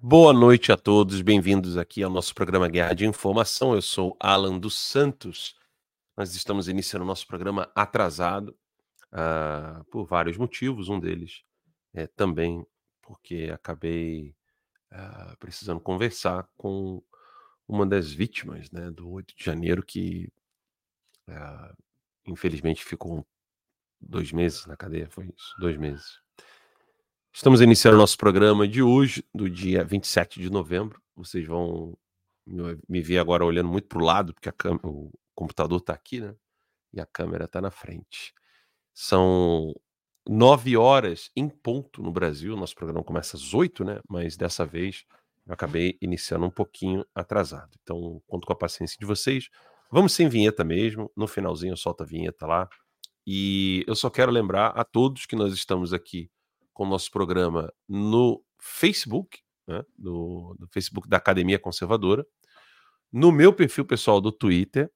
Boa noite a todos, bem-vindos aqui ao nosso programa Guerra de Informação. Eu sou Alan dos Santos. Nós estamos iniciando o nosso programa atrasado uh, por vários motivos. Um deles é também porque acabei uh, precisando conversar com uma das vítimas né, do 8 de janeiro, que uh, infelizmente ficou dois meses na cadeia. Foi isso, dois meses. Estamos iniciando o nosso programa de hoje, do dia 27 de novembro. Vocês vão me ver agora olhando muito para o lado, porque o computador está aqui, né? E a câmera está na frente. São nove horas em ponto no Brasil. Nosso programa começa às oito, né? Mas dessa vez eu acabei iniciando um pouquinho atrasado. Então, conto com a paciência de vocês. Vamos sem vinheta mesmo. No finalzinho eu solto a vinheta lá. E eu só quero lembrar a todos que nós estamos aqui com o nosso programa no Facebook, né, no, no, Facebook da Academia Conservadora, no meu perfil pessoal do Twitter,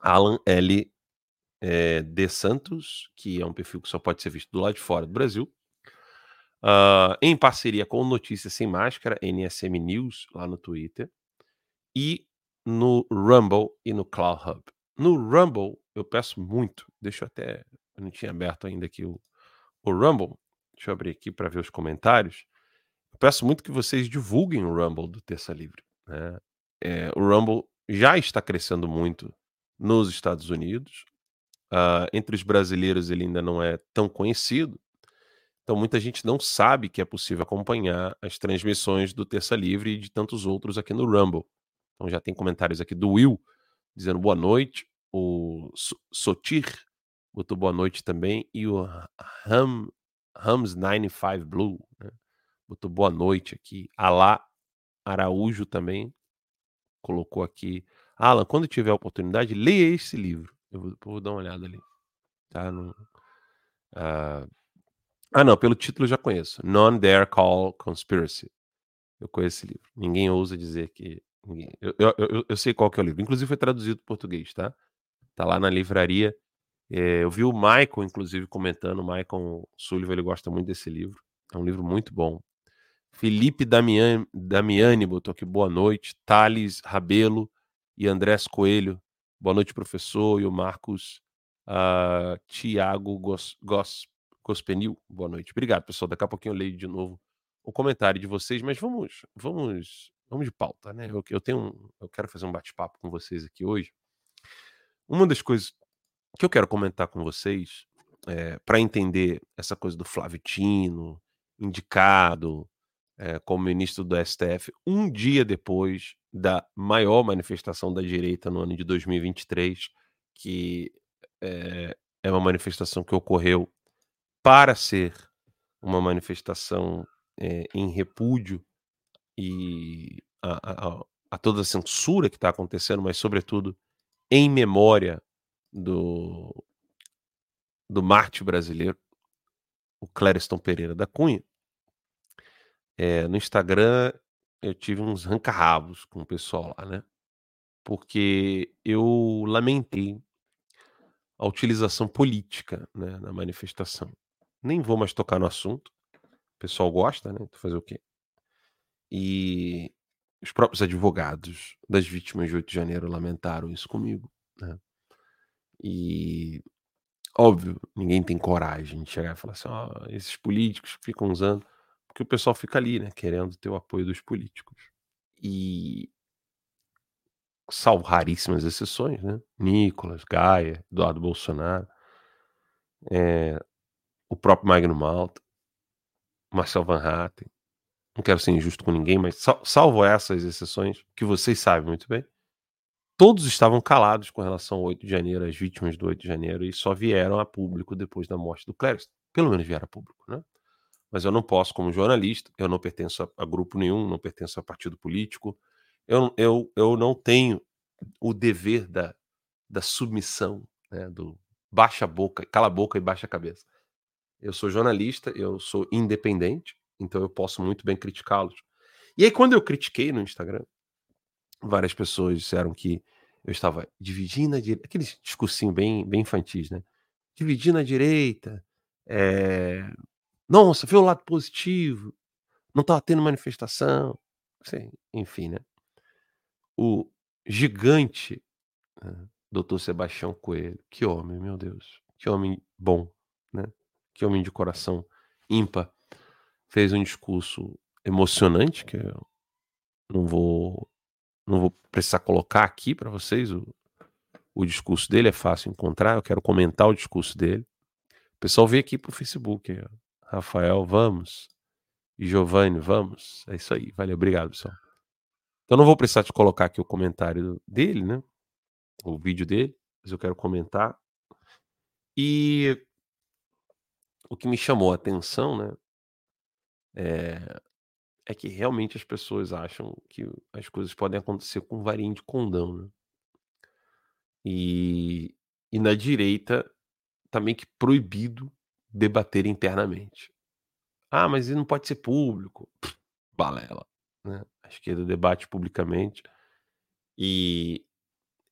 Alan L. É, de Santos, que é um perfil que só pode ser visto do lado de fora do Brasil, uh, em parceria com Notícias Sem Máscara, NSM News, lá no Twitter, e no Rumble e no Cloud Hub. No Rumble, eu peço muito, deixa eu até, eu não tinha aberto ainda aqui o, o Rumble, Deixa eu abrir aqui para ver os comentários. Eu peço muito que vocês divulguem o Rumble do Terça Livre. Né? É, o Rumble já está crescendo muito nos Estados Unidos. Uh, entre os brasileiros ele ainda não é tão conhecido. Então muita gente não sabe que é possível acompanhar as transmissões do Terça Livre e de tantos outros aqui no Rumble. Então já tem comentários aqui do Will dizendo boa noite. O Sotir botou boa noite também. E o Ram Rams 95 Blue, né? botou boa noite aqui. Alá Araújo também colocou aqui. Alan, quando tiver a oportunidade, leia esse livro. Eu vou, vou dar uma olhada ali. Tá? No, uh... Ah, não, pelo título eu já conheço. Non Dare Call Conspiracy. Eu conheço esse livro. Ninguém ousa dizer que. Ninguém... Eu, eu, eu, eu, sei qual que é o livro. Inclusive foi traduzido para português, tá? Tá lá na livraria eu vi o Michael, inclusive, comentando. O Michael Sullivan ele gosta muito desse livro. É um livro muito bom. Felipe Damiani, Damiani botou aqui boa noite. Thales Rabelo e Andrés Coelho. Boa noite, professor. E o Marcos uh, Tiago Gos, Gos, Gospenil. Boa noite. Obrigado, pessoal. Daqui a pouquinho eu leio de novo o comentário de vocês, mas vamos, vamos, vamos de pauta, né? Eu, eu tenho, eu quero fazer um bate-papo com vocês aqui hoje. Uma das coisas que eu quero comentar com vocês, é, eh, para entender essa coisa do Flávio Tino, indicado é, como ministro do STF, um dia depois da maior manifestação da direita no ano de 2023, que é, é uma manifestação que ocorreu para ser uma manifestação em repúdio e a, a, a toda a censura que está acontecendo, mas, sobretudo, em memória do, do Marte brasileiro, o Clériston Pereira da Cunha. É, no Instagram eu tive uns rancarrabos com o pessoal lá, né? Porque eu lamentei a utilização política né, na manifestação. Nem vou mais tocar no assunto. O pessoal gosta, né? Fazer o quê? E os próprios advogados das vítimas de 8 de janeiro lamentaram isso comigo. Né? E óbvio, ninguém tem coragem de chegar e falar assim: ó, esses políticos ficam usando, porque o pessoal fica ali, né, querendo ter o apoio dos políticos. E salvo raríssimas exceções, né? Nicolas, Gaia, Eduardo Bolsonaro, é, o próprio Magno Malta, Marcel Van Hatten. Não quero ser injusto com ninguém, mas salvo essas exceções, que vocês sabem muito bem, todos estavam calados com relação ao 8 de janeiro, as vítimas do 8 de janeiro, e só vieram a público depois da morte do Clériston. Pelo menos vieram a público, né? Mas eu não posso, como jornalista, eu não pertenço a, a grupo nenhum, não pertenço a partido político, eu, eu, eu não tenho o dever da, da submissão, né, do baixa a boca, cala a boca e baixa a cabeça. Eu sou jornalista, eu sou independente, então eu posso muito bem criticá-los. E aí, quando eu critiquei no Instagram, várias pessoas disseram que eu estava dividindo a direita, aquele discursinho bem, bem infantis, né? Dividindo a direita, é... nossa, vê o lado positivo, não estava tendo manifestação, enfim, né? O gigante, né, doutor Sebastião Coelho, que homem, meu Deus, que homem bom, né? Que homem de coração ímpar, fez um discurso emocionante que eu não vou não vou precisar colocar aqui para vocês o, o discurso dele, é fácil encontrar, eu quero comentar o discurso dele. O pessoal vê aqui pro Facebook, Rafael, vamos. E Giovanni, vamos. É isso aí. Valeu, obrigado, pessoal. Então não vou precisar te colocar aqui o comentário dele, né? O vídeo dele, mas eu quero comentar. E o que me chamou a atenção, né? É, é que realmente as pessoas acham que as coisas podem acontecer com varinha de condão, né? E, e na direita tá que proibido debater internamente. Ah, mas não pode ser público. Pff, balela. Né? A esquerda debate publicamente. E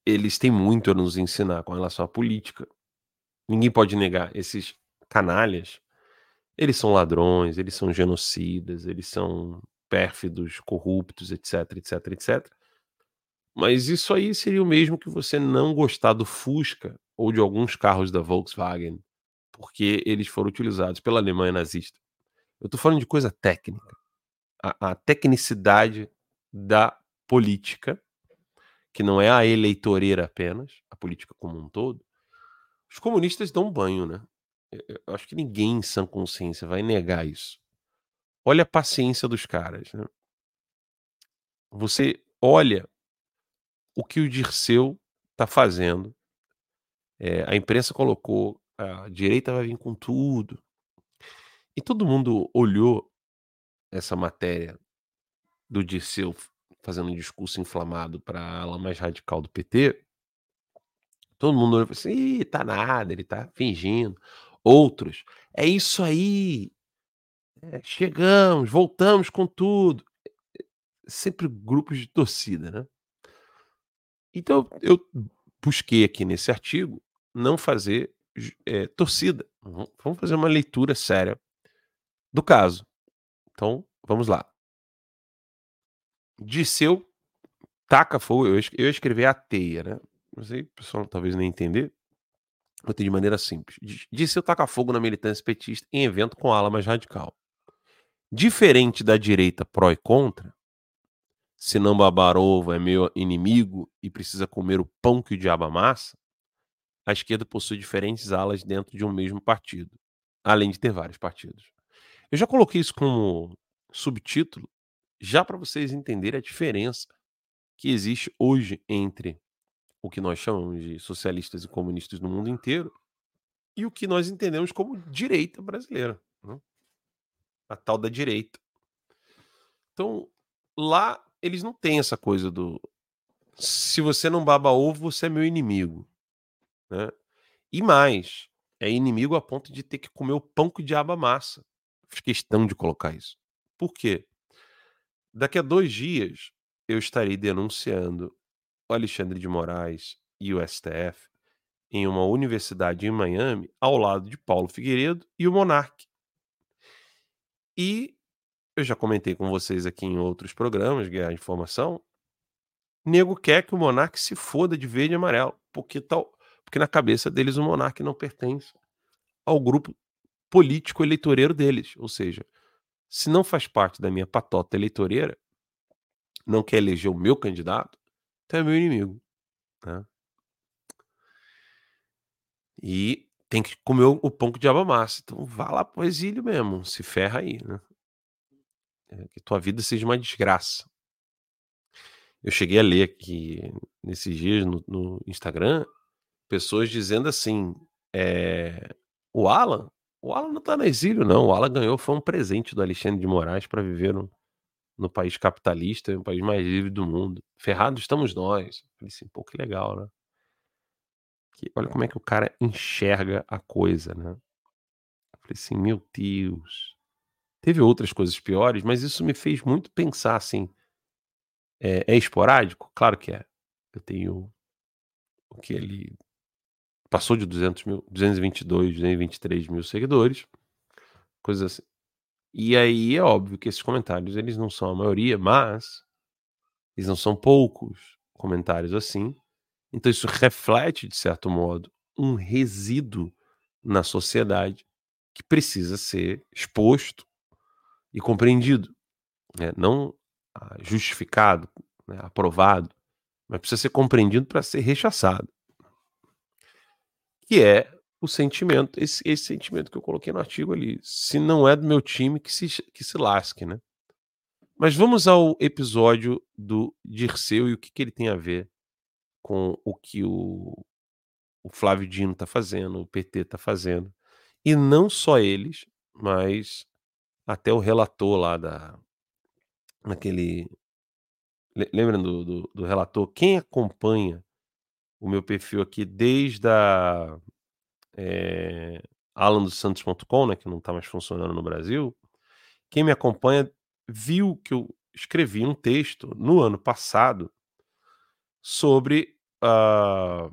eles têm muito a nos ensinar com relação à política. Ninguém pode negar. Esses canalhas, eles são ladrões, eles são genocidas, eles são pérfidos, corruptos, etc, etc, etc. Mas isso aí seria o mesmo que você não gostar do Fusca ou de alguns carros da Volkswagen, porque eles foram utilizados pela Alemanha nazista. Eu estou falando de coisa técnica. A, a, tecnicidade da política, que não é a eleitoreira apenas, a política como um todo. Os comunistas dão banho, né? Eu acho que ninguém em sã consciência vai negar isso. Olha a paciência dos caras. Né? Você olha o que o Dirceu está fazendo. É, a imprensa colocou a direita vai vir com tudo. E todo mundo olhou essa matéria do Dirceu fazendo um discurso inflamado para a ala mais radical do PT. Todo mundo olhou e falou assim: tá nada, ele tá fingindo. Outros, é isso aí, é, chegamos, voltamos com tudo. Sempre grupos de torcida, né? Então eu busquei aqui nesse artigo não fazer é, torcida. Vamos fazer uma leitura séria do caso. Então, vamos lá. Disseu taca fogo. Eu, eu escrevi a teia, né? Não sei, o pessoal talvez nem entender. De maneira simples. Disseu taca fogo na militância petista em evento com ala mais radical. Diferente da direita pró e contra, se não babar ovo é meu inimigo e precisa comer o pão que o diabo amassa, a esquerda possui diferentes alas dentro de um mesmo partido, além de ter vários partidos. Eu já coloquei isso como subtítulo, já para vocês entenderem a diferença que existe hoje entre o que nós chamamos de socialistas e comunistas no mundo inteiro e o que nós entendemos como direita brasileira. Né? A tal da direita. Então, lá eles não têm essa coisa do se você não baba ovo, você é meu inimigo. Né? E mais, é inimigo a ponto de ter que comer o pão que o diabo amassa. Fiz questão de colocar isso. Por quê? Daqui a dois dias eu estarei denunciando Alexandre de Moraes e o STF em uma universidade em Miami, ao lado de Paulo Figueiredo e o Monarque. E eu já comentei com vocês aqui em outros programas, Guerra Informação, nego quer que o Monarque se foda de verde e amarelo, porque, tal, porque na cabeça deles o Monarque não pertence ao grupo político eleitoreiro deles. Ou seja, se não faz parte da minha patota eleitoreira, não quer eleger o meu candidato, é meu inimigo. Né? E tem que comer o pão que diabo amassa. Então vá lá pro exílio mesmo, se ferra aí, né? É, que tua vida seja uma desgraça. Eu cheguei a ler aqui nesses dias no, no Instagram pessoas dizendo assim: é, o Alan o Alan não tá no exílio, não. O Alan ganhou, foi um presente do Alexandre de Moraes para viver no, no país capitalista, no país mais livre do mundo. Ferrado estamos nós. Falei assim, pô, que legal, né? Que, olha como é que o cara enxerga a coisa, né? Falei assim, meu Deus. Teve outras coisas piores, mas isso me fez muito pensar assim. É, é esporádico? Claro que é. Eu tenho o que ele passou de 200 mil, 222, 223 mil seguidores, coisas assim. E aí é óbvio que esses comentários eles não são a maioria, mas eles não são poucos comentários assim. Então isso reflete, de certo modo, um resíduo na sociedade que precisa ser exposto e compreendido, né? não ah, justificado, né? aprovado, mas precisa ser compreendido para ser rechaçado. Que é o sentimento, esse, esse, sentimento que eu coloquei no artigo ali. Se não é do meu time, que se, que se lasque, né? Mas vamos ao episódio do Dirceu e o que, que ele tem a ver com o que o, o Flávio Dino está fazendo, o PT está fazendo. E não só eles, mas até o relator lá da. Naquele. Lembra do, do, do relator? Quem acompanha o meu perfil aqui desde a é, alandosantos.com, né, que não está mais funcionando no Brasil, quem me acompanha viu que eu escrevi um texto no ano passado sobre a,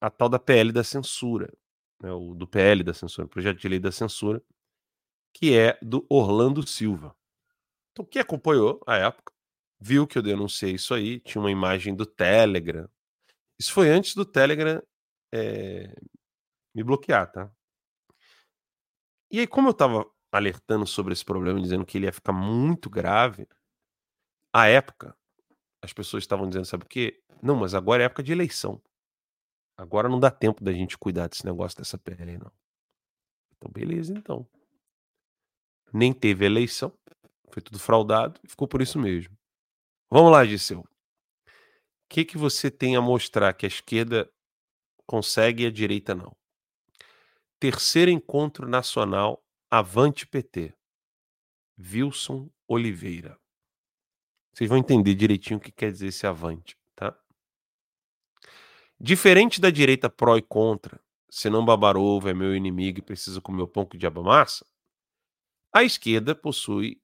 a tal da PL da censura, né, o, do PL da censura, projeto de lei da censura, que é do Orlando Silva. Então, quem acompanhou a época viu que eu denunciei isso aí, tinha uma imagem do Telegram. Isso foi antes do Telegram é, me bloquear, tá? E aí, como eu tava alertando sobre esse problema, dizendo que ele ia ficar muito grave, à época, as pessoas estavam dizendo, sabe o quê? Não, mas agora é época de eleição. Agora não dá tempo da gente cuidar desse negócio dessa PL, não. Então, beleza, então. Nem teve eleição, foi tudo fraudado, e ficou por isso mesmo. Vamos lá, Giseu. O que, que você tem a mostrar que a esquerda consegue e a direita não? Terceiro encontro nacional Avante PT. Wilson Oliveira. Vocês vão entender direitinho o que quer dizer esse avante, tá? Diferente da direita pró e contra, se não babar ovo é meu inimigo e precisa comer o pão que diabo massa, a esquerda possui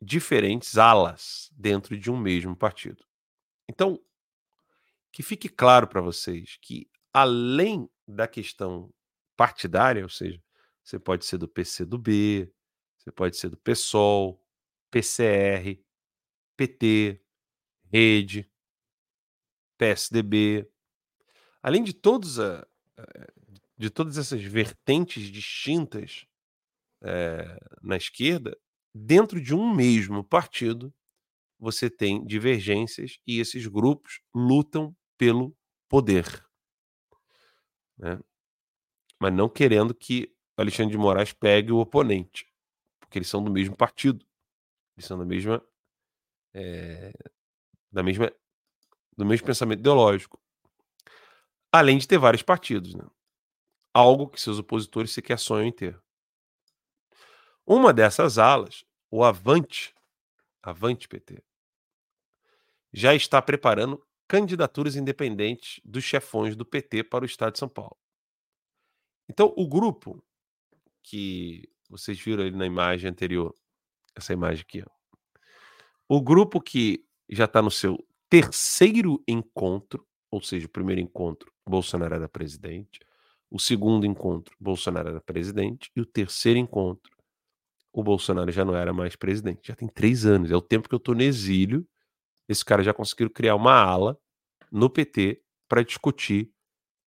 diferentes alas dentro de um mesmo partido. Então, que fique claro para vocês que além da questão partidária, ou seja, você pode ser do PCdoB, você pode ser do PSOL, PCR, PT, Rede, PSDB. Além de todos a, de todas essas vertentes distintas é, na esquerda, dentro de um mesmo partido, você tem divergências e esses grupos lutam pelo poder. Né? Mas não querendo que Alexandre de Moraes pegue o oponente, porque eles são do mesmo partido, eles são da mesma, é, da mesma, do mesmo pensamento ideológico, além de ter vários partidos, né? algo que seus opositores sequer sonham em ter. Uma dessas alas, o Avante, Avante PT, já está preparando candidaturas independentes dos chefões do PT para o estado de São Paulo. Então, o grupo que vocês viram ali na imagem anterior, essa imagem aqui, ó. o grupo que já está no seu terceiro encontro, ou seja, o primeiro encontro, Bolsonaro era presidente, o segundo encontro, Bolsonaro era presidente, e o terceiro encontro, o Bolsonaro já não era mais presidente. Já tem três anos, é o tempo que eu estou no exílio. Esse cara já conseguiram criar uma ala no PT para discutir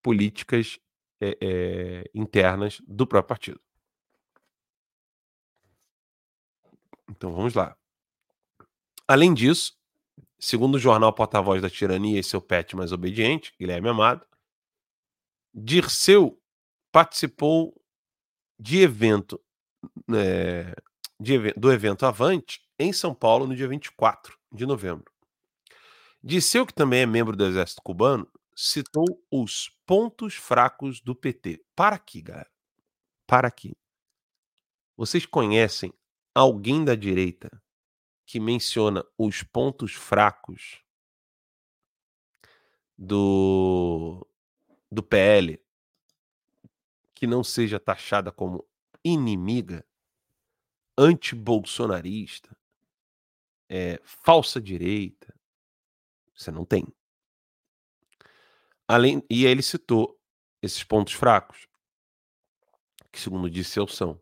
políticas é, é, internas do próprio partido. Então vamos lá. Além disso, segundo o jornal Porta-Voz da Tirania e seu pet mais obediente, Guilherme Amado, Dirceu participou de evento, é, de, do evento Avante em São Paulo no dia 24 de novembro. Dirceu, que também é membro do Exército Cubano, citou os pontos fracos do PT. Para aqui, galera. Para aqui. Vocês conhecem alguém da direita que menciona os pontos fracos do do PL que não seja taxada como inimiga, anti-bolsonarista, é, falsa direita? Você não tem. Além, e ele citou esses pontos fracos, que segundo disse são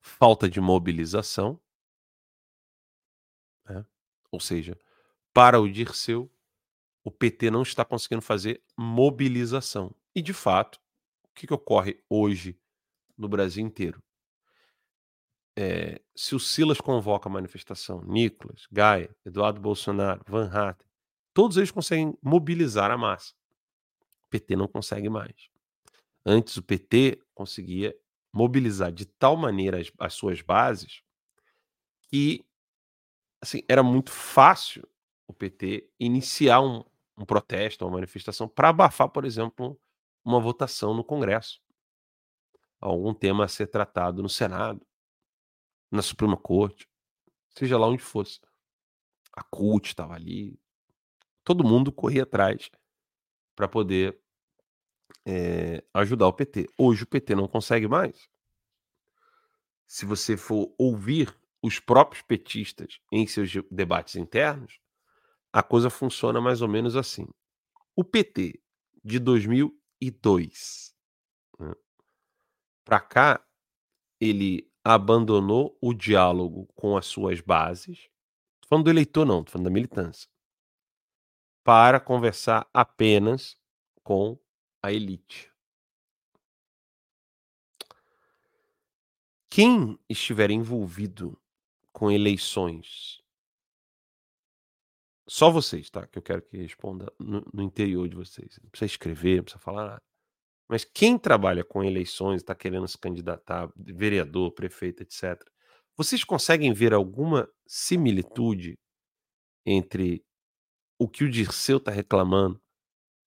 falta de mobilização, né? ou seja, para o Dirceu, o PT não está conseguindo fazer mobilização. E, de fato, o que, que ocorre hoje no Brasil inteiro? É, se o Silas convoca a manifestação, Nicolas, Gaia, Eduardo Bolsonaro, Van Hatten, todos eles conseguem mobilizar a massa. PT não consegue mais. Antes, o PT conseguia mobilizar de tal maneira as, as suas bases que assim, era muito fácil o PT iniciar um, um protesto, uma manifestação, para abafar, por exemplo, uma votação no Congresso. Algum tema a ser tratado no Senado, na Suprema Corte, seja lá onde fosse. A CUT estava ali. Todo mundo corria atrás para poder é, ajudar o PT. Hoje o PT não consegue mais. Se você for ouvir os próprios petistas em seus debates internos, a coisa funciona mais ou menos assim. O PT de 2002 né, para cá, ele abandonou o diálogo com as suas bases. Tô falando do eleitor, não, tô falando da militância. Para conversar apenas com a elite. Quem estiver envolvido com eleições, só vocês, tá? Que eu quero que responda no, no interior de vocês. Não precisa escrever, não precisa falar nada. Mas quem trabalha com eleições, está querendo se candidatar, vereador, prefeito, etc., vocês conseguem ver alguma similitude entre o que o Dirceu está reclamando,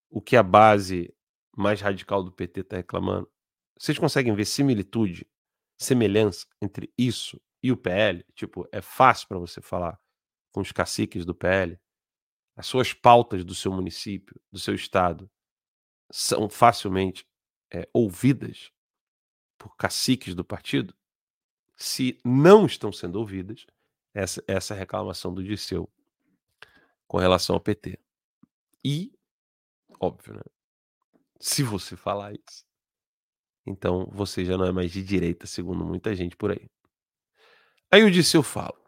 o que a base mais radical do PT está reclamando? Vocês conseguem ver similitude, semelhança entre isso e o PL? Tipo, é fácil para você falar com os caciques do PL? As suas pautas do seu município, do seu estado, são facilmente é, ouvidas por caciques do partido? Se não estão sendo ouvidas, essa, essa reclamação do Disseu com relação ao PT. E, óbvio, né? Se você falar isso, então você já não é mais de direita, segundo muita gente por aí. Aí o Disseu fala.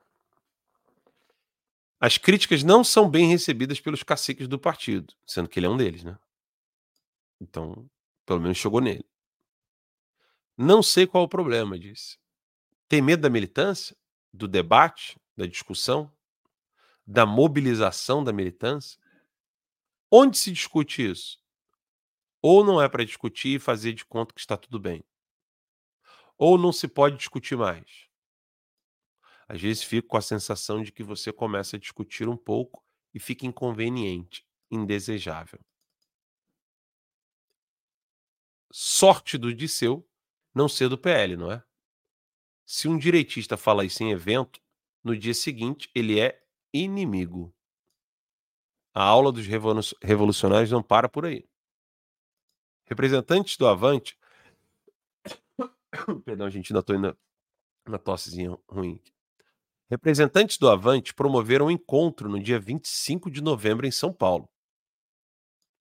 As críticas não são bem recebidas pelos caciques do partido, sendo que ele é um deles, né? Então, pelo menos chegou nele. Não sei qual o problema, disse. Tem medo da militância? Do debate? Da discussão? Da mobilização da militância? Onde se discute isso? Ou não é para discutir e fazer de conta que está tudo bem. Ou não se pode discutir mais. Às vezes fico com a sensação de que você começa a discutir um pouco e fica inconveniente, indesejável. Sorte do Disseu não ser do PL, não é? Se um direitista fala isso em evento, no dia seguinte ele é inimigo. A aula dos revolucionários não para por aí. Representantes do Avante. Perdão, gente, ainda estou indo na tossezinha ruim. Representantes do Avante promoveram um encontro no dia 25 de novembro em São Paulo.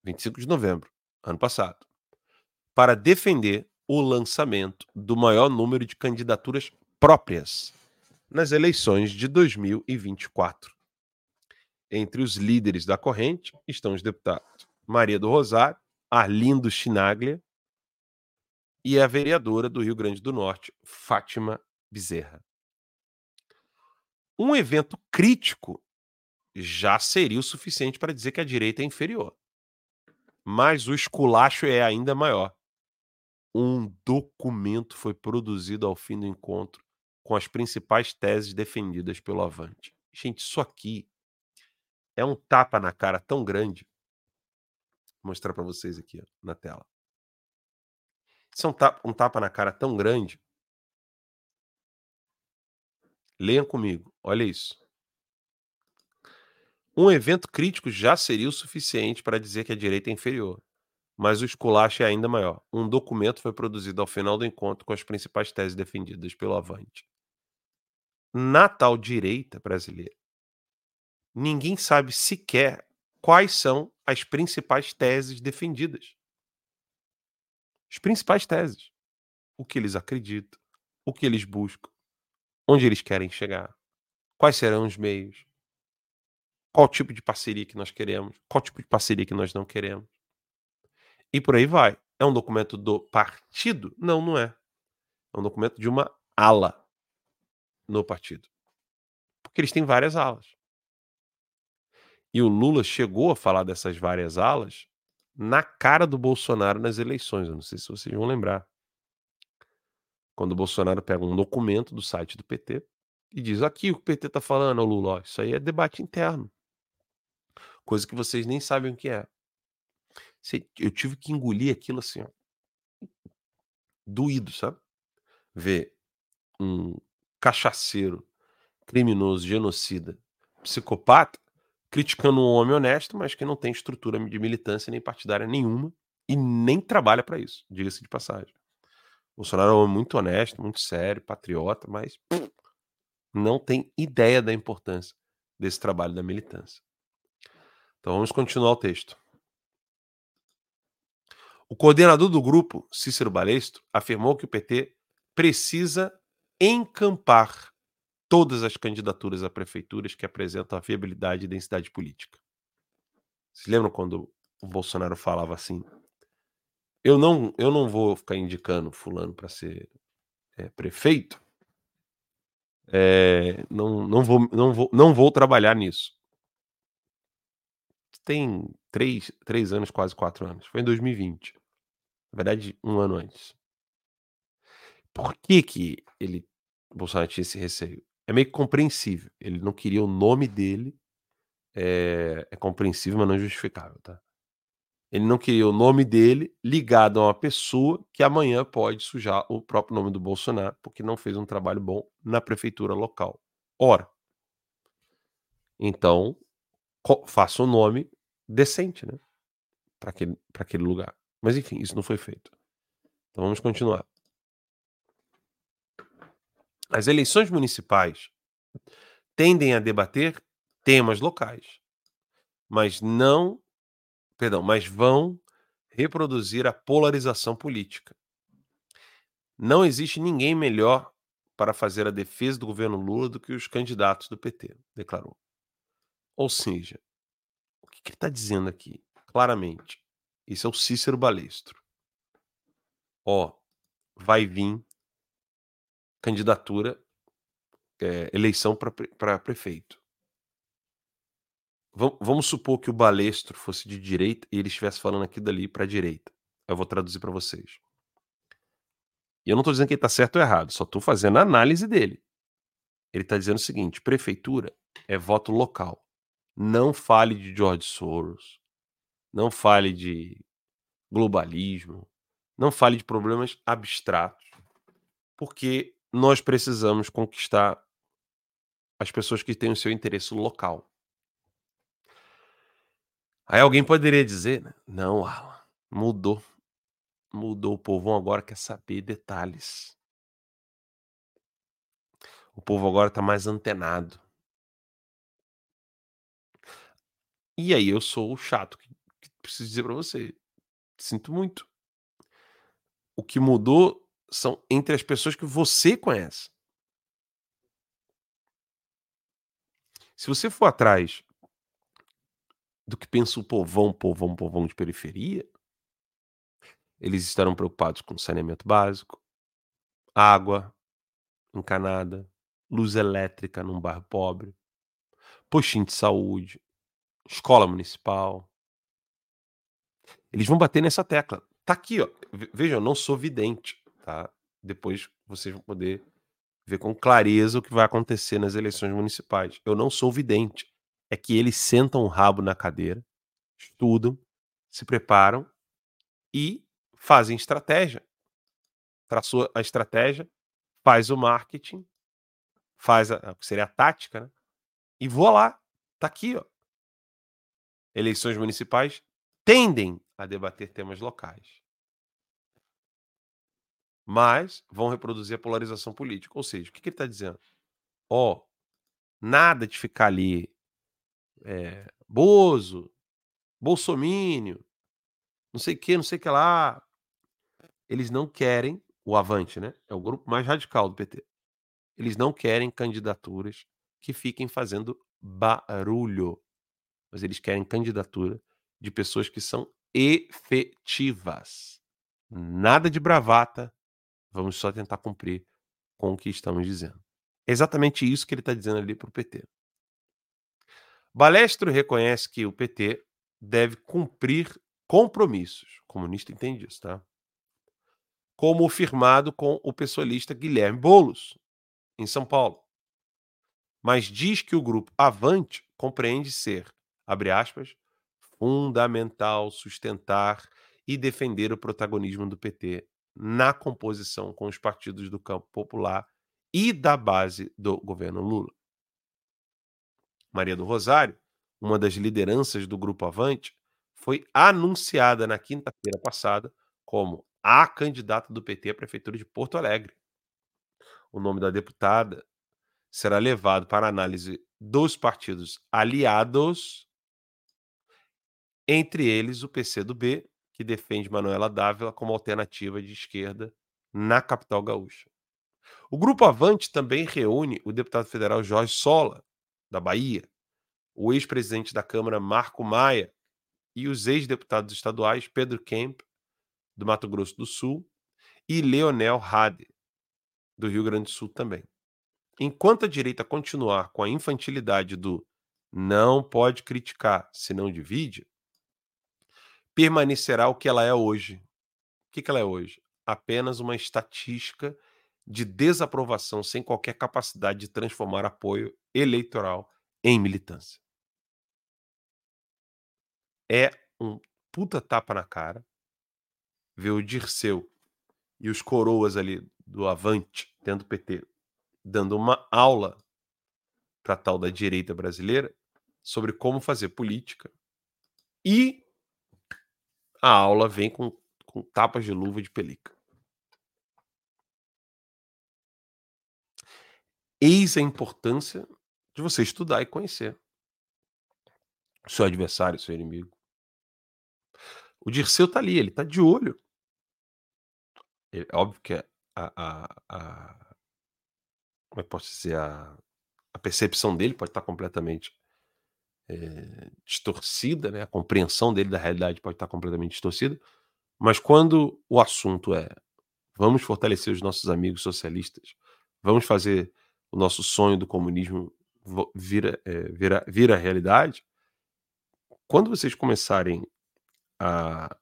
25 de novembro, ano passado. Para defender o lançamento do maior número de candidaturas próprias nas eleições de 2024. Entre os líderes da corrente estão os deputados Maria do Rosário, Arlindo Chinaglia e a vereadora do Rio Grande do Norte, Fátima Bezerra. Um evento crítico já seria o suficiente para dizer que a direita é inferior. Mas o esculacho é ainda maior. Um documento foi produzido ao fim do encontro com as principais teses defendidas pelo Avante. Gente, isso aqui é um tapa na cara tão grande Vou mostrar para vocês aqui ó, na tela. Isso é um tapa, um tapa na cara tão grande. Leiam comigo, olha isso. Um evento crítico já seria o suficiente para dizer que a direita é inferior, mas o esculacho é ainda maior. Um documento foi produzido ao final do encontro com as principais teses defendidas pelo Avante. Na tal direita brasileira, ninguém sabe sequer quais são as principais teses defendidas. As principais teses. O que eles acreditam, o que eles buscam, onde eles querem chegar, quais serão os meios, qual tipo de parceria que nós queremos, qual tipo de parceria que nós não queremos. E por aí vai. É um documento do partido? Não, não é. É um documento de uma ala no partido. Porque eles têm várias alas. E o Lula chegou a falar dessas várias alas na cara do Bolsonaro nas eleições. Eu não sei se vocês vão lembrar. Quando o Bolsonaro pega um documento do site do PT e diz: aqui o que o PT está falando, Lula, ó, isso aí é debate interno. Coisa que vocês nem sabem o que é. Eu tive que engolir aquilo assim, ó. Doído, sabe? Ver um cachaceiro, criminoso, genocida, psicopata, criticando um homem honesto, mas que não tem estrutura de militância nem partidária nenhuma e nem trabalha para isso, diga-se de passagem. Bolsonaro é um homem muito honesto, muito sério, patriota, mas não tem ideia da importância desse trabalho da militância. Então vamos continuar o texto. O coordenador do grupo, Cícero Balestro, afirmou que o PT precisa encampar todas as candidaturas a prefeituras que apresentam a viabilidade e densidade política. Vocês lembram quando o Bolsonaro falava assim: eu não, eu não vou ficar indicando fulano para ser é, prefeito? É, não, não, vou, não, vou, não vou trabalhar nisso tem três, três anos, quase quatro anos. Foi em 2020. Na verdade, um ano antes. Por que que ele, Bolsonaro tinha esse receio? É meio compreensível. Ele não queria o nome dele. É, é compreensível, mas não justificável, tá? Ele não queria o nome dele ligado a uma pessoa que amanhã pode sujar o próprio nome do Bolsonaro porque não fez um trabalho bom na prefeitura local. Ora, então faça um nome decente, né? Para aquele, aquele lugar. Mas enfim, isso não foi feito. Então vamos continuar. As eleições municipais tendem a debater temas locais, mas não, perdão, mas vão reproduzir a polarização política. Não existe ninguém melhor para fazer a defesa do governo Lula do que os candidatos do PT, declarou. Ou seja, que ele está dizendo aqui? Claramente. Esse é o Cícero Balestro. Ó, vai vir candidatura, é, eleição para prefeito. Vamos supor que o Balestro fosse de direita e ele estivesse falando aqui dali para direita. Eu vou traduzir para vocês. E eu não estou dizendo que ele está certo ou errado, só estou fazendo a análise dele. Ele está dizendo o seguinte: prefeitura é voto local. Não fale de George Soros. Não fale de globalismo. Não fale de problemas abstratos. Porque nós precisamos conquistar as pessoas que têm o seu interesse local. Aí alguém poderia dizer, né? não, Alan, mudou. Mudou. O povo agora quer saber detalhes. O povo agora está mais antenado. E aí eu sou o chato que, que preciso dizer para você. Sinto muito. O que mudou são entre as pessoas que você conhece. Se você for atrás do que pensa o povão, povão, povão de periferia, eles estarão preocupados com saneamento básico, água encanada, luz elétrica num bairro pobre, postinho de saúde, escola municipal. Eles vão bater nessa tecla. Tá aqui, ó. Veja, eu não sou vidente, tá? Depois vocês vão poder ver com clareza o que vai acontecer nas eleições municipais. Eu não sou vidente. É que eles sentam o rabo na cadeira, estudam, se preparam e fazem estratégia. Traçou a estratégia, faz o marketing, faz a, seria a tática, né? E vou lá. Tá aqui, ó eleições municipais tendem a debater temas locais. Mas vão reproduzir a polarização política. Ou seja, o que, que ele está dizendo? Ó, oh, nada de ficar ali é, Bozo, Bolsomínio, não sei o que, não sei o que lá. Eles não querem o Avante, né? É o grupo mais radical do PT. Eles não querem candidaturas que fiquem fazendo barulho, mas eles querem candidatura de pessoas que são efetivas. Nada de bravata, vamos só tentar cumprir com o que estamos dizendo. É exatamente isso que ele está dizendo ali para o PT. Balestro reconhece que o PT deve cumprir compromissos. O comunista entende isso, tá? Como firmado com o pessoalista Guilherme Bolos, em São Paulo. Mas diz que o grupo Avante compreende ser, abre aspas, fundamental sustentar e defender o protagonismo do PT na composição com os partidos do campo popular e da base do governo Lula. Maria do Rosário, uma das lideranças do Grupo Avante, foi anunciada na quinta-feira passada como a candidata do PT à Prefeitura de Porto Alegre. O nome da deputada será levado para análise dos partidos aliados, entre eles o PCdoB, que defende Manuela Dávila como alternativa de esquerda na capital gaúcha. O Grupo Avante também reúne o deputado federal Jorge Sola, da Bahia, o ex-presidente da Câmara Marco Maia e os ex-deputados estaduais Pedro Kemp, do Mato Grosso do Sul, e Leonel Hade, do Rio Grande do Sul também. Enquanto a direita continuar com a infantilidade do não pode criticar se não divide, permanecerá o que ela é hoje. O que, que ela é hoje? Apenas uma estatística de desaprovação sem qualquer capacidade de transformar apoio eleitoral em militância. É um puta tapa na cara ver o Dirceu e os coroas ali do Avante, dentro do PT, dando uma aula para tal da direita brasileira sobre como fazer política. E a aula vem com, com tapas de luva de pelica. Eis a importância de você estudar e conhecer seu adversário, seu inimigo. O Dirceu tá ali, ele tá de olho. É óbvio que a, a, a como é que posso dizer, a, a percepção dele pode estar completamente é, distorcida, né? a compreensão dele da realidade pode estar completamente distorcida, mas quando o assunto é vamos fortalecer os nossos amigos socialistas, vamos fazer o nosso sonho do comunismo vira, é, vira, realidade, quando vocês começarem a,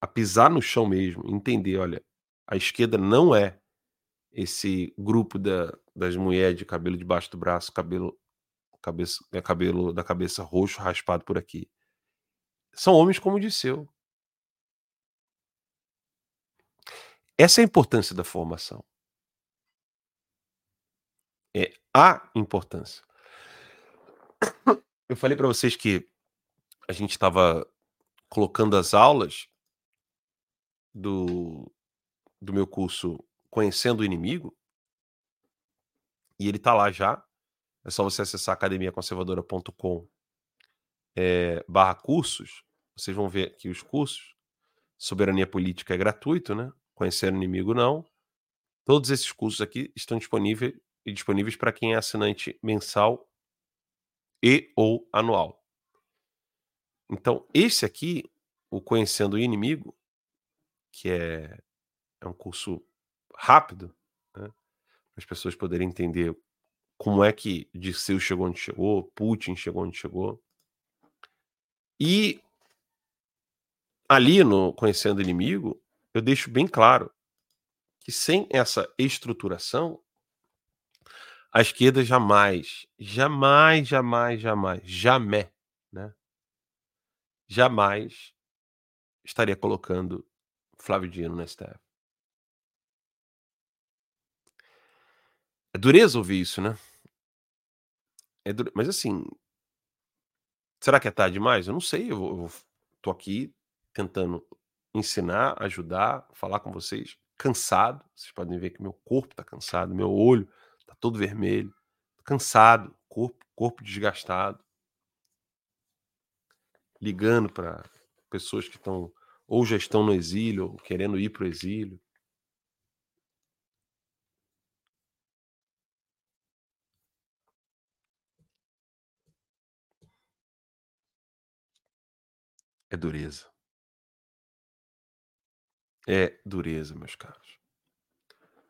a pisar no chão mesmo, entender, olha, a esquerda não é esse grupo da, das mulheres de cabelo debaixo do braço, cabelo, cabeça, cabelo da cabeça roxo raspado por aqui. São homens como o Disseu. Essa é a importância da formação. É a importância. Eu falei para vocês que a gente estava colocando as aulas do, do meu curso Conhecendo o Inimigo, e ele está lá já. É só você acessar academiaconservadora.com é, barra cursos. Vocês vão ver aqui os cursos. Soberania Política é gratuito, né? Conhecer o Inimigo não. Todos esses cursos aqui estão disponíveis disponíveis para quem é assinante mensal e ou anual. Então, esse aqui, o Conhecendo o Inimigo, que é, é um curso rápido, né? para as pessoas poderem entender como é que Dirceu chegou onde chegou, Putin chegou onde chegou. E ali no Conhecendo o Inimigo, eu deixo bem claro que sem essa estruturação, a esquerda jamais, jamais, jamais, jamais, jamais, né? Jamais estaria colocando Flávio Dino no STF. É dureza ouvir isso, né? É. Mas assim, será que é tarde demais? Eu não sei. Eu, eu tô aqui tentando ensinar, ajudar, falar com vocês, cansado. Vocês podem ver que meu corpo tá cansado, meu olho tá todo vermelho, cansado, corpo, corpo desgastado. Ligando para pessoas que estão ou já estão no exílio, ou querendo ir para o exílio. É dureza. É dureza, meus caros.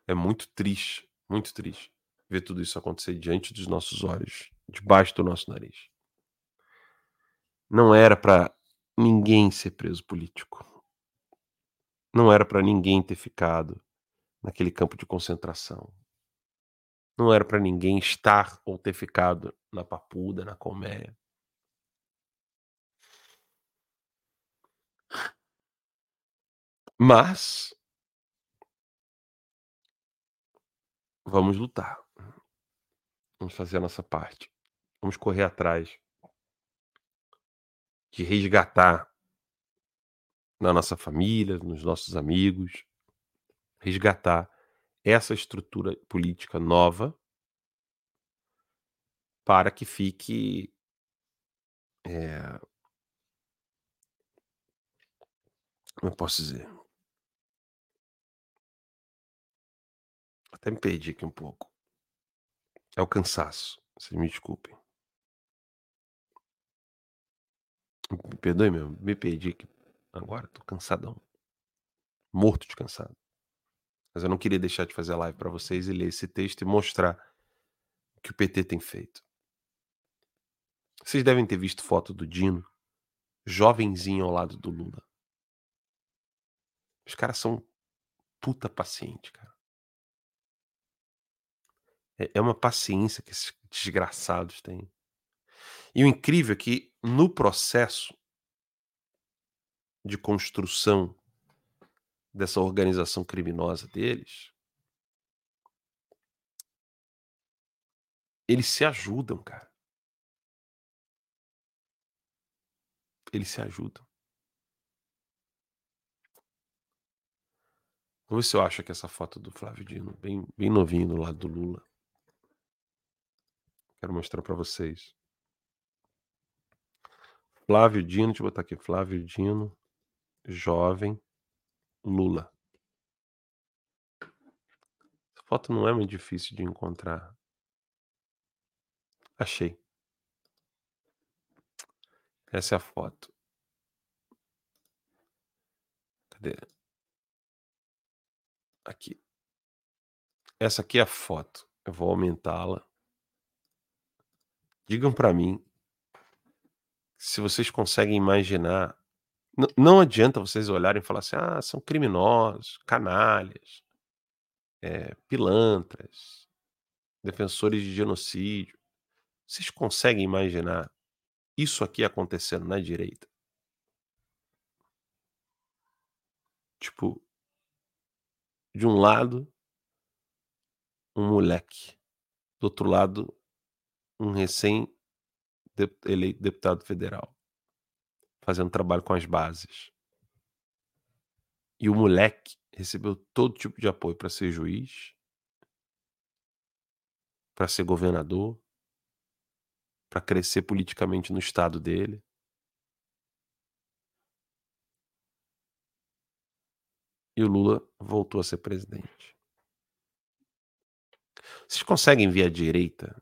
É muito triste, muito triste ver tudo isso acontecer diante dos nossos olhos, debaixo do nosso nariz. Não era para ninguém ser preso político. Não era para ninguém ter ficado naquele campo de concentração. Não era para ninguém estar ou ter ficado na Papuda, na Colmeia. Mas vamos lutar. Vamos fazer a nossa parte. Vamos correr atrás de resgatar na nossa família, nos nossos amigos, resgatar essa estrutura política nova para que fique é, como eu posso dizer? Até me perdi aqui um pouco. É o cansaço, vocês me desculpem. Me perdoe mesmo, me perdi aqui. Agora tô cansadão. Morto de cansado. Mas eu não queria deixar de fazer a live para vocês e ler esse texto e mostrar o que o PT tem feito. Vocês devem ter visto foto do Dino, jovenzinho ao lado do Lula. Os caras são puta paciente, cara. É, é uma paciência que esses desgraçados têm. E o incrível é que no processo de construção dessa organização criminosa deles, eles se ajudam, cara. Eles se ajudam. Vamos ver se eu acho aqui essa foto do Flávio Dino, bem, bem novinho do lado do Lula. Quero mostrar para vocês. Flávio Dino, deixa eu botar aqui, Flávio Dino, jovem, Lula. Essa foto não é muito difícil de encontrar. Achei. Essa é a foto. Cadê? Aqui. Essa aqui é a foto. Eu vou aumentá-la. Digam para mim se vocês conseguem imaginar não adianta vocês olharem e falar assim: "Ah, são criminosos, canalhas, eh, pilantras, defensores de genocídio". Vocês conseguem imaginar isso aqui acontecendo na direita? Tipo de um lado um moleque, do outro lado um recém eleito deputado federal fazendo trabalho com as bases. E o moleque recebeu todo tipo de apoio para ser juiz, para ser governador, para crescer politicamente no estado dele. E o Lula voltou a ser presidente. Vocês conseguem ver a direita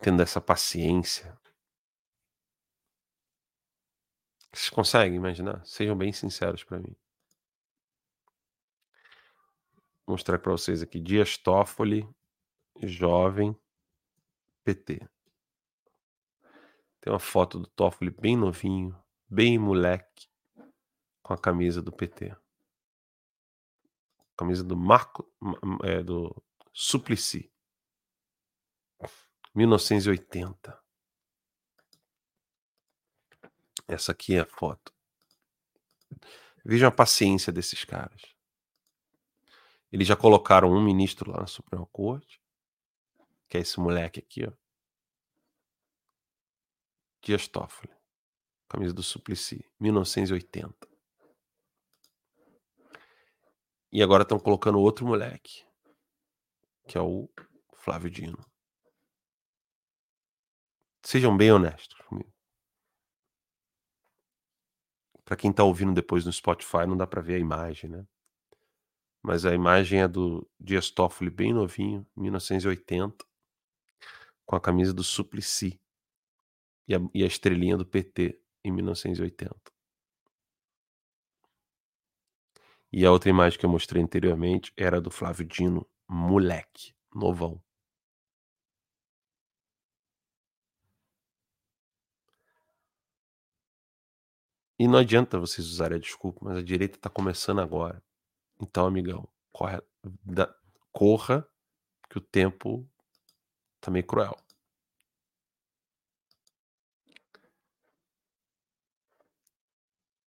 tendo essa paciência. Vocês conseguem imaginar? Sejam bem sinceros para mim. Vou mostrar para vocês aqui Dias Toffoli, jovem, PT. Tem uma foto do Toffoli bem novinho, bem moleque, com a camisa do PT. Camisa do Marco, é, do Suplicy. 1980. Essa aqui é a foto. Vejam a paciência desses caras. Eles já colocaram um ministro lá na Suprema Corte, que é esse moleque aqui, ó. Dias Toffoli. Camisa do Suplicy, 1980. E agora estão colocando outro moleque, que é o Flávio Dino. Sejam bem honestos comigo. Para quem está ouvindo depois no Spotify, não dá para ver a imagem, né? Mas a imagem é do Dias Toffoli bem novinho, 1980, com a camisa do Suplicy. E a e a estrelinha do PT em 1980. E a outra imagem que eu mostrei anteriormente era do Flávio Dino, moleque, novão. E não adianta vocês usarem a desculpa, mas a direita tá começando agora. Então, amigão, corre da corra, que o tempo tá meio cruel.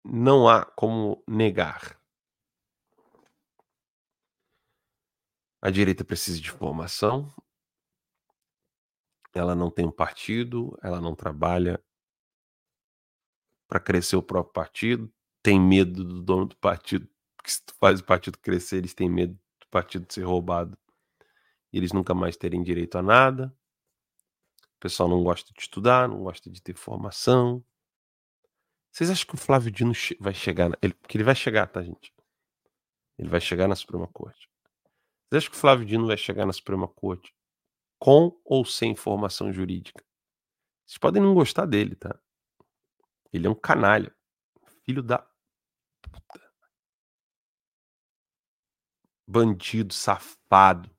Não há como negar. A direita precisa de formação. Ela não tem um partido, ela não trabalha para crescer o próprio partido, tem medo do dono do partido, porque se tu faz o partido crescer, eles têm medo do partido ser roubado e eles nunca mais terem direito a nada. O pessoal não gosta de estudar, não gosta de ter formação. Vocês acham que o Flávio Dino vai chegar na ele porque ele vai chegar, tá, gente? Ele vai chegar na Suprema Corte. Vocês acham que o Flávio Dino vai chegar na Suprema Corte com ou sem formação jurídica? Vocês podem não gostar dele, tá? Ele é um canalha. Filho da puta. Bandido, safado.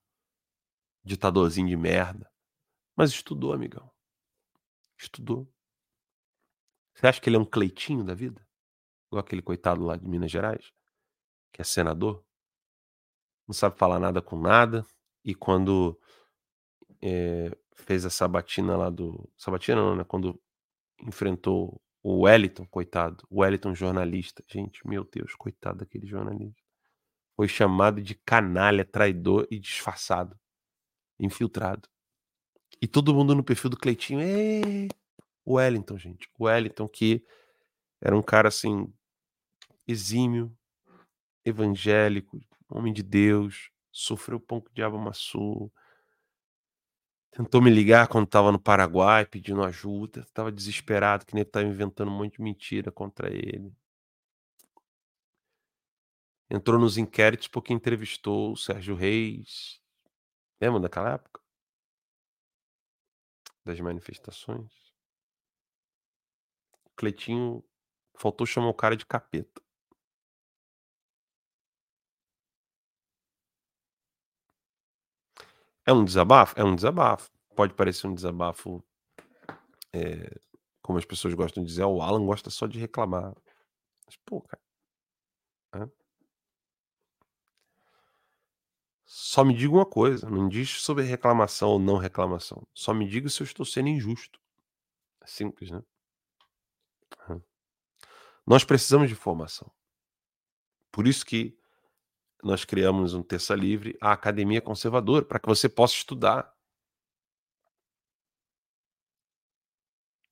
Ditadorzinho de merda. Mas estudou, amigão. Estudou. Você acha que ele é um Cleitinho da vida? Igual aquele coitado lá de Minas Gerais, que é senador? Não sabe falar nada com nada. E quando eh, fez a sabatina lá do. Sabatina não, né? Quando enfrentou o Wellington, coitado. O Wellington, jornalista. Gente, meu Deus, coitado daquele jornalista. Foi chamado de canalha, traidor e disfarçado. Infiltrado. E todo mundo no perfil do Cleitinho. O Wellington, gente. O Wellington, que era um cara assim. exímio, evangélico, homem de Deus, sofreu pão que o diabo amassou. Tentou me ligar quando estava no Paraguai pedindo ajuda, estava desesperado, que nem estava inventando um monte de mentira contra ele. Entrou nos inquéritos porque entrevistou o Sérgio Reis. Lembra daquela época? Das manifestações. Cleitinho faltou chamar o cara de capeta. É um desabafo? É um desabafo. Pode parecer um desabafo, eh, como as pessoas gostam de dizer: "Ah, o Alan gosta só de reclamar". Mas, pô, cara. Só me diga uma coisa, não diz sobre reclamação ou não reclamação. Só me diga se eu estou sendo injusto. É simples, né? Nós precisamos de formação. Por isso que nós criamos um Terça Livre, a Academia Conservadora, para que você possa estudar.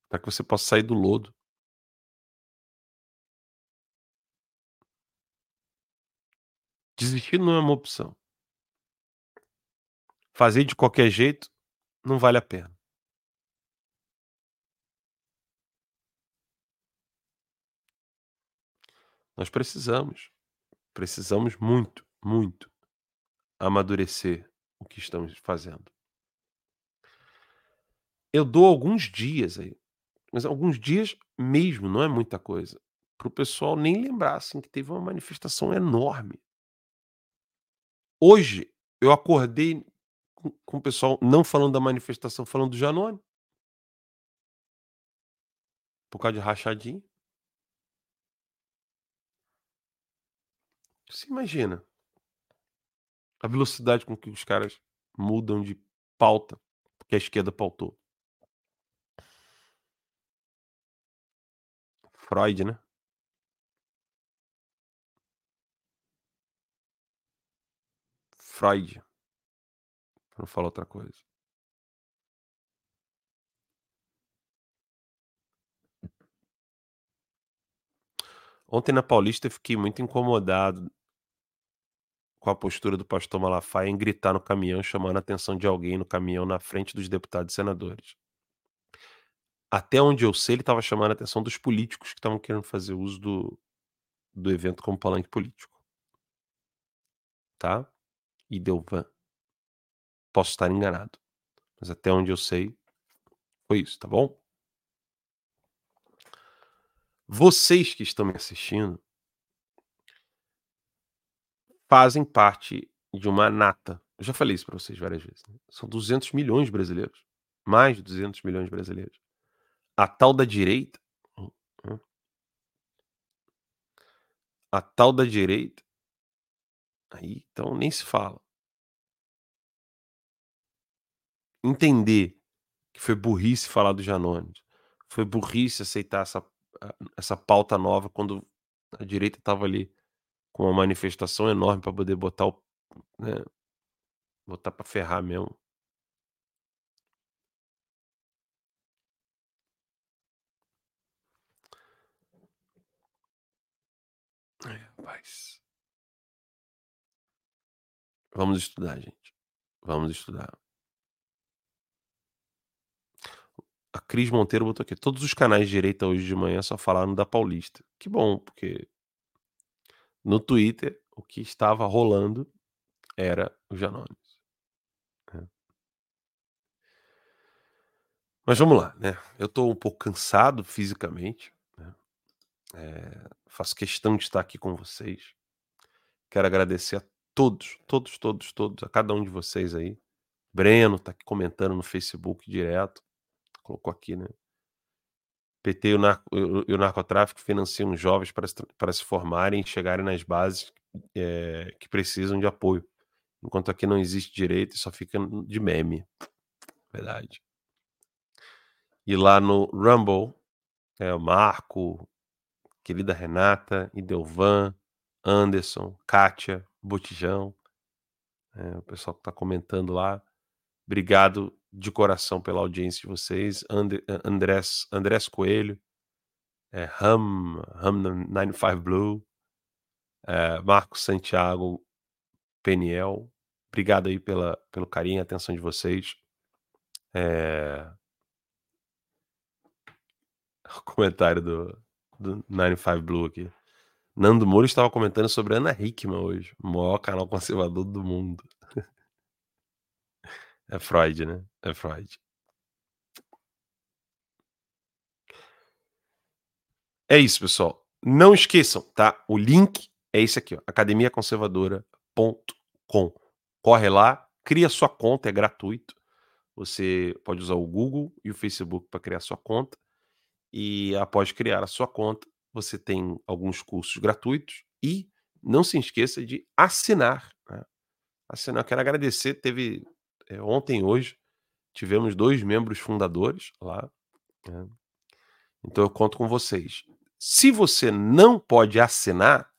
Para que você possa sair do lodo. Desistir não é uma opção. Fazer de qualquer jeito não vale a pena. Nós precisamos. Precisamos muito, muito amadurecer o que estamos fazendo. Eu dou alguns dias aí, mas alguns dias mesmo, não é muita coisa, para o pessoal nem lembrar assim que teve uma manifestação enorme. Hoje eu acordei com o pessoal não falando da manifestação, falando do Janone. Por causa de rachadinha. Você imagina a velocidade com que os caras mudam de pauta, porque a esquerda pautou. Freud, né? Freud. Pra não falar outra coisa. Ontem na Paulista eu fiquei muito incomodado com a postura do pastor Malafaia em gritar no caminhão, chamando a atenção de alguém no caminhão na frente dos deputados e senadores. Até onde eu sei, ele estava chamando a atenção dos políticos que estavam querendo fazer uso do do evento como palanque político. Tá? E deu van. Posso estar enganado, mas até onde eu sei, foi isso, tá bom? Vocês que estão me assistindo fazem parte de uma nata. Eu já falei isso para vocês várias vezes. Né? São 200 milhões de brasileiros. Mais de 200 milhões de brasileiros. A tal da direita. Hum, hum. A tal da direita. Aí, então, nem se fala. Entender que foi burrice falar do Janones. Foi burrice aceitar essa, essa pauta nova quando a direita estava ali com uma manifestação enorme para poder botar o. Né, botar para ferrar mesmo. É, rapaz. Vamos estudar, gente. Vamos estudar. A Cris Monteiro botou aqui. Todos os canais de direita hoje de manhã só falaram da Paulista. Que bom, porque no Twitter o que estava rolando era o Janones. É. Mas vamos lá, né? Eu estou um pouco cansado fisicamente. Né? É, faço questão de estar aqui com vocês. Quero agradecer a todos, todos, todos, todos, a cada um de vocês aí. Breno está aqui comentando no Facebook direto. Colocou aqui, né? PT e o, narco, e o narcotráfico financiam jovens para se, para se formarem e chegarem nas bases é, que precisam de apoio. Enquanto aqui não existe direito, só fica de meme. Verdade. E lá no Rumble, é, o Marco, querida Renata, Idelvan, Anderson, Kátia, Botijão, é, o pessoal que está comentando lá. Obrigado de coração pela audiência de vocês. And, Andrés, Andrés Coelho, é, Ham, Ham 95 Blue, é, Marcos Santiago Peniel. Obrigado aí pela, pelo carinho e atenção de vocês. É... O comentário do, do 95 Blue aqui. Nando Moura estava comentando sobre Ana Hickman hoje, o maior canal conservador do mundo. É Freud, né? É Freud. É isso, pessoal. Não esqueçam, tá? O link é esse aqui, ó, academiaconservadora.com. Corre lá, cria sua conta, é gratuito. Você pode usar o Google e o Facebook para criar sua conta. E após criar a sua conta, você tem alguns cursos gratuitos e não se esqueça de assinar. Né? Assinar, quero agradecer, teve é, ontem hoje tivemos dois membros fundadores lá. Né? Então eu conto com vocês. Se você não pode assinar,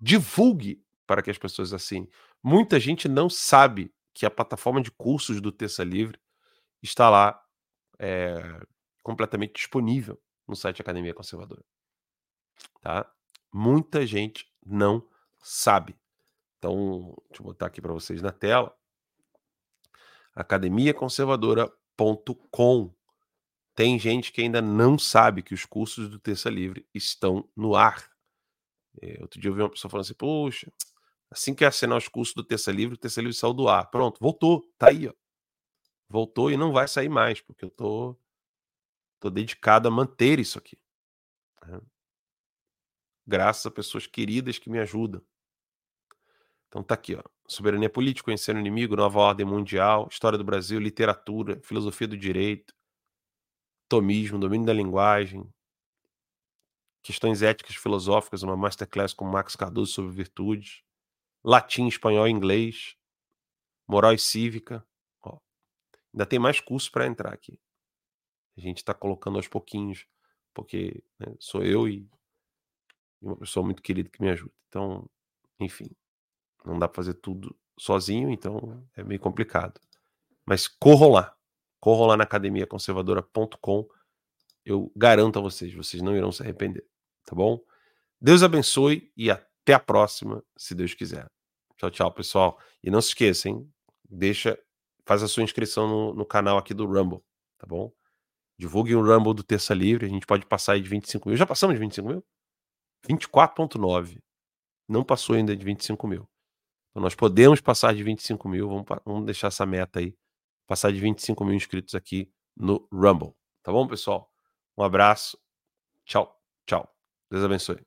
divulgue para que as pessoas assinem. Muita gente não sabe que a plataforma de cursos do Terça Livre está lá é, completamente disponível no site Academia Conservadora. Tá? Muita gente não sabe. Então, deixa eu botar aqui para vocês na tela academiaconservadora.com. Tem gente que ainda não sabe que os cursos do Terça Livre estão no ar. É, outro dia eu vi uma pessoa falando assim: Poxa, assim que assinar os cursos do Terça Livre, o Terça Livre saiu do ar. Pronto, voltou, tá aí, ó. Voltou e não vai sair mais, porque eu tô, tô dedicado a manter isso aqui. Né? Graças a pessoas queridas que me ajudam. Então tá aqui, ó. Soberania política, conhecer o inimigo, nova ordem mundial, história do Brasil, literatura, filosofia do direito, tomismo, domínio da linguagem, questões éticas filosóficas, uma masterclass com Max Cardoso sobre virtudes, latim, espanhol inglês, moral e cívica. Ó, ainda tem mais curso para entrar aqui. A gente está colocando aos pouquinhos, porque né, sou eu e uma pessoa muito querida que me ajuda. Então, enfim. Não dá para fazer tudo sozinho, então é meio complicado. Mas corram lá. Corram lá na academiaconservadora.com. Eu garanto a vocês, vocês não irão se arrepender. Tá bom? Deus abençoe e até a próxima, se Deus quiser. Tchau, tchau, pessoal. E não se esqueça, hein? Deixa, faz a sua inscrição no, no canal aqui do Rumble, tá bom? Divulgue o Rumble do Terça Livre. A gente pode passar aí de 25 mil. Já passamos de 25 mil? 24,9. Não passou ainda de 25 mil. Então nós podemos passar de 25 mil, vamos, vamos deixar essa meta aí, passar de 25 mil inscritos aqui no Rumble. Tá bom, pessoal? Um abraço. Tchau, tchau. Deus abençoe.